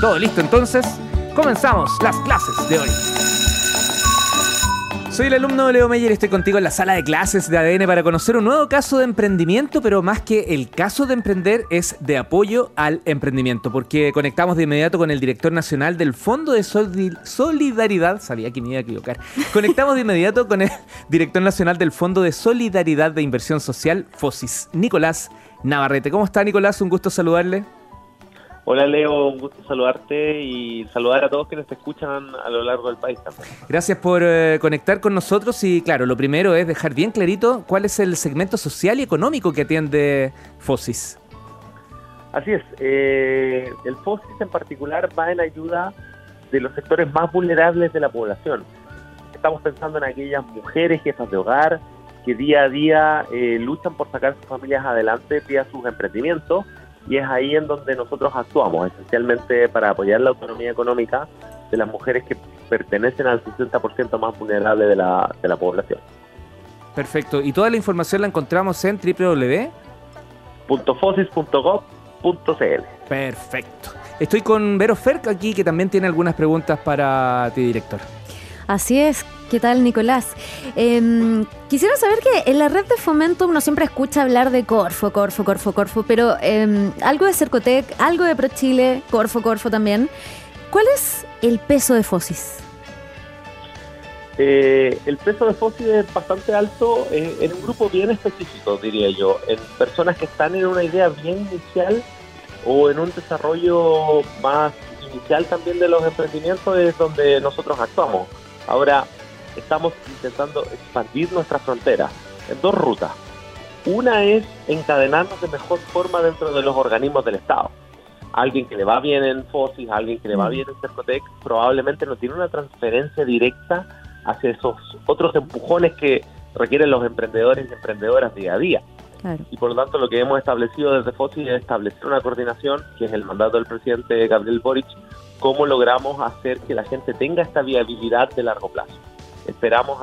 Todo listo entonces, comenzamos las clases de hoy. Soy el alumno Leo Meyer y estoy contigo en la sala de clases de ADN para conocer un nuevo caso de emprendimiento, pero más que el caso de emprender es de apoyo al emprendimiento, porque conectamos de inmediato con el director nacional del Fondo de Solidaridad, sabía que me iba a equivocar, conectamos de inmediato con el director nacional del Fondo de Solidaridad de Inversión Social, FOSIS, Nicolás Navarrete. ¿Cómo está Nicolás? Un gusto saludarle. Hola Leo, un gusto saludarte y saludar a todos quienes te escuchan a lo largo del país también. Gracias por eh, conectar con nosotros y claro, lo primero es dejar bien clarito cuál es el segmento social y económico que atiende FOSIS. Así es, eh, el FOSIS en particular va en ayuda de los sectores más vulnerables de la población. Estamos pensando en aquellas mujeres jefas de hogar que día a día eh, luchan por sacar sus familias adelante vía sus emprendimientos y es ahí en donde nosotros actuamos, esencialmente para apoyar la autonomía económica de las mujeres que pertenecen al 60% más vulnerable de la, de la población. Perfecto, y toda la información la encontramos en www.fosis.gov.cl. Perfecto. Estoy con Vero Ferc aquí, que también tiene algunas preguntas para ti, director. Así es, ¿qué tal Nicolás? Em, quisiera saber que en la red de fomento uno siempre escucha hablar de Corfo, Corfo, Corfo, Corfo, pero em, algo de Cercotec, algo de ProChile, Corfo, Corfo también. ¿Cuál es el peso de Fosis? Eh, el peso de Fosis es bastante alto eh, en un grupo bien específico, diría yo, en personas que están en una idea bien inicial o en un desarrollo más inicial también de los emprendimientos es donde nosotros actuamos. Ahora estamos intentando expandir nuestra frontera en dos rutas. Una es encadenarnos de mejor forma dentro de los organismos del Estado. Alguien que le va bien en FOSIS, alguien que le va mm. bien en Cercotec, probablemente no tiene una transferencia directa hacia esos otros empujones que requieren los emprendedores y emprendedoras día a día. Y por lo tanto lo que hemos establecido desde FOSIS es establecer una coordinación, que es el mandato del presidente Gabriel Boric, cómo logramos hacer que la gente tenga esta viabilidad de largo plazo. Esperamos,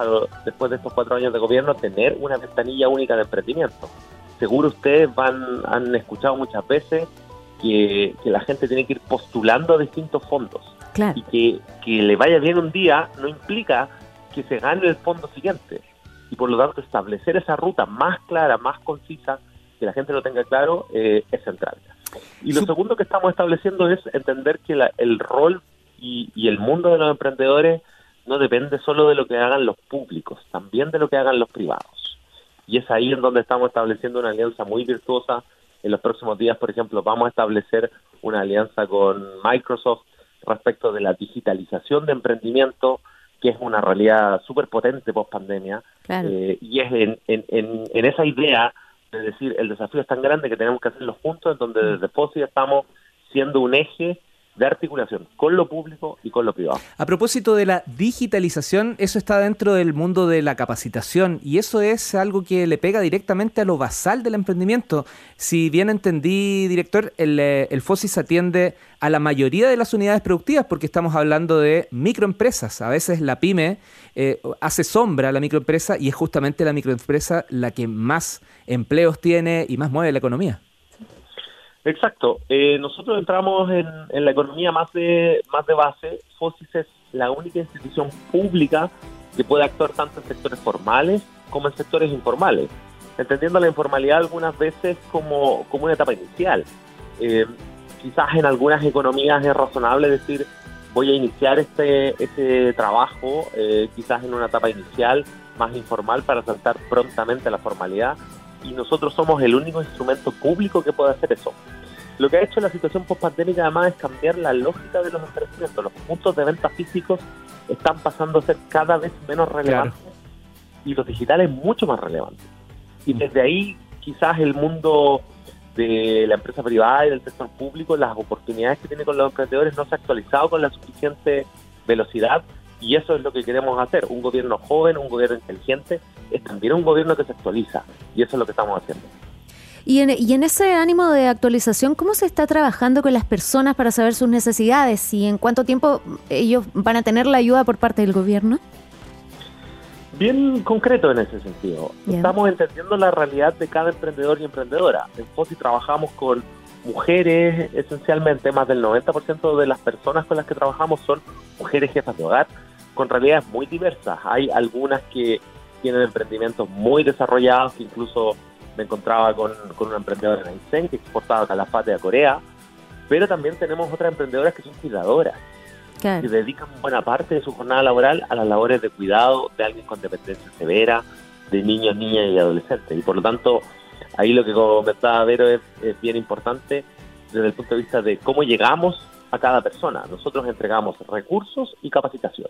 después de estos cuatro años de gobierno, tener una ventanilla única de emprendimiento. Seguro ustedes van, han escuchado muchas veces que, la gente tiene que ir postulando a distintos fondos. Y que, que le vaya bien un día no implica que se gane el fondo siguiente. Y por lo tanto, establecer esa ruta más clara, más concisa, que la gente lo tenga claro, eh, es central. Y lo segundo que estamos estableciendo es entender que el rol y, el mundo de los emprendedores no depende solo de lo que hagan los públicos, también de lo que hagan los privados. Y es ahí en donde estamos estableciendo una alianza muy virtuosa. En los próximos días, por ejemplo, vamos a establecer una alianza con Microsoft respecto de la digitalización de emprendimiento, que es una realidad súper potente post pandemia. Eh, y es en, en, en esa idea es decir, el desafío es tan grande que tenemos que hacerlo juntos, en donde desde FOSI estamos siendo un eje de articulación con lo público y con lo privado. A propósito de la digitalización, eso está dentro del mundo de la capacitación y eso es algo que le pega directamente a lo basal del emprendimiento. Si bien entendí, director, el, eh, FOSIS atiende a la mayoría de las unidades productivas porque estamos hablando de microempresas. A veces la pyme eh, hace sombra a la microempresa y es justamente la microempresa la que más empleos tiene y más mueve la economía. Exacto. Eh, nosotros entramos en, la economía más de, más de base. FOSIS es la única institución pública que puede actuar tanto en sectores formales como en sectores informales, entendiendo la informalidad algunas veces como, como una etapa inicial. Eh, quizás en algunas economías es razonable decir, voy a iniciar este, este trabajo, eh, quizás en una etapa inicial más informal para saltar prontamente a la formalidad y nosotros somos el único instrumento público que puede hacer eso. Lo que ha hecho la situación post-pandémica además es cambiar la lógica de los emprendimientos. Los puntos de venta físicos están pasando a ser cada vez menos relevantes y los digitales mucho más relevantes. Y desde ahí quizás el mundo de la empresa privada y del sector público, las oportunidades que tiene con los emprendedores no se ha actualizado con la suficiente velocidad y eso es lo que queremos hacer. Un gobierno joven, un gobierno inteligente, es también un gobierno que se actualiza. Y eso es lo que estamos haciendo. Y en, y en ese ánimo de actualización, ¿cómo se está trabajando con las personas para saber sus necesidades y en cuánto tiempo ellos van a tener la ayuda por parte del gobierno? Bien concreto en ese sentido. Estamos entendiendo la realidad de cada emprendedor y emprendedora. En FOSI trabajamos con mujeres, esencialmente más del 90% de las personas con las que trabajamos son mujeres jefas de hogar, con realidades muy diversas. Hay algunas que tienen emprendimientos muy desarrollados, que incluso me encontraba con, con una emprendedora en Aysén que exportaba calafate a Corea, pero también tenemos otras emprendedoras que son cuidadoras, que dedican buena parte de su jornada laboral a las labores de cuidado de alguien con dependencia severa, de niños, niñas y adolescentes. Y por lo tanto, ahí lo que comentaba Vero es, bien importante desde el punto de vista de cómo llegamos a cada persona. Nosotros entregamos recursos y capacitación.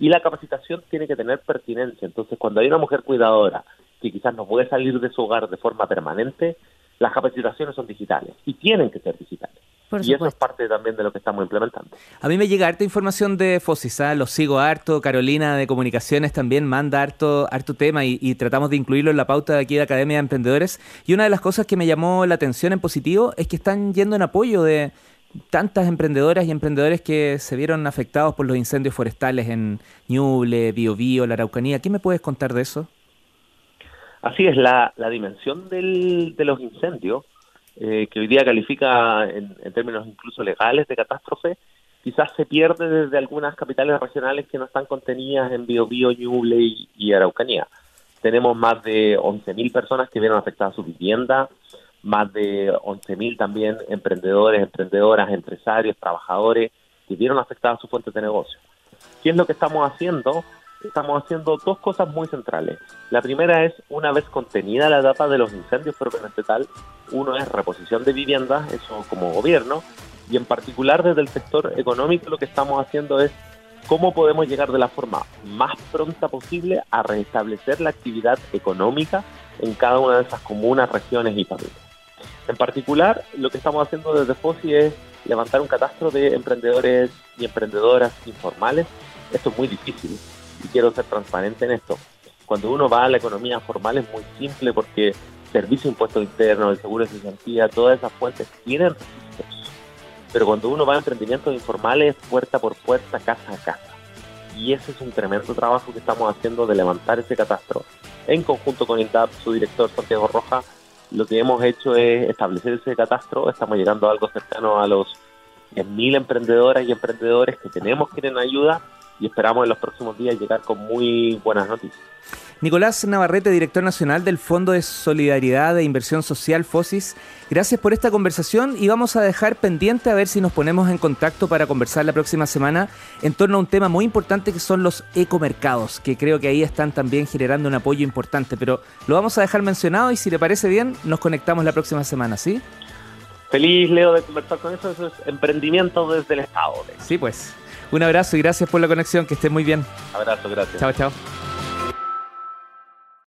Y la capacitación tiene que tener pertinencia. Entonces, cuando hay una mujer cuidadora que quizás no puede salir de su hogar de forma permanente, las capacitaciones son digitales y tienen que ser digitales y eso es parte también de lo que estamos implementando. A mí me llega harta información de Fosis, ¿ah? lo sigo harto, Carolina de Comunicaciones también manda harto, harto tema y, tratamos de incluirlo en la pauta de aquí de Academia de Emprendedores. Y una de las cosas que me llamó la atención en positivo es que están yendo en apoyo de tantas emprendedoras y emprendedores que se vieron afectados por los incendios forestales en Ñuble, Biobío, la Araucanía. ¿Qué me puedes contar de eso? Así es, la, la dimensión del, de los incendios eh, que hoy día califica en, términos incluso legales de catástrofe, quizás se pierde desde algunas capitales regionales que no están contenidas en Biobío, Ñuble y, Araucanía. Tenemos más de 11.000 personas que vieron afectadas su vivienda, más de 11.000 también emprendedores, emprendedoras, empresarios, trabajadores que vieron afectadas sus fuentes de negocio. ¿Qué es lo que estamos haciendo? estamos haciendo dos cosas muy centrales. La primera es, una vez contenida la etapa de los incendios propiamente tal, uno es reposición de viviendas, eso como gobierno, y en particular desde el sector económico lo que estamos haciendo es cómo podemos llegar de la forma más pronta posible a restablecer la actividad económica en cada una de esas comunas, regiones y familias. En particular, lo que estamos haciendo desde FOSI es levantar un catastro de emprendedores y emprendedoras informales. Esto es muy difícil y quiero ser transparente en esto. Cuando uno va a la economía formal es muy simple porque servicio de impuestos internos, el seguro de cesantía, todas esas fuentes tienen registros. Pero cuando uno va a emprendimientos informales, puerta por puerta, casa a casa. Y ese es un tremendo trabajo que estamos haciendo de levantar ese catastro. En conjunto con INTAP, su director Santiago Roja, lo que hemos hecho es establecer ese catastro. Estamos llegando a algo cercano a los 10.000 emprendedoras y emprendedores que tenemos que ir en ayuda y esperamos en los próximos días llegar con muy buenas noticias. Nicolás Navarrete, director nacional del Fondo de Solidaridad e Inversión Social FOSIS, gracias por esta conversación y vamos a dejar pendiente a ver si nos ponemos en contacto para conversar la próxima semana en torno a un tema muy importante que son los ecomercados, que creo que ahí están también generando un apoyo importante, pero lo vamos a dejar mencionado y si le parece bien, nos conectamos la próxima semana, ¿sí? Feliz, Leo, de conversar con eso. Eso es emprendimiento desde el Estado. Sí, pues. Un abrazo y gracias por la conexión. Que esté muy bien. Abrazo, gracias. Chao, chao.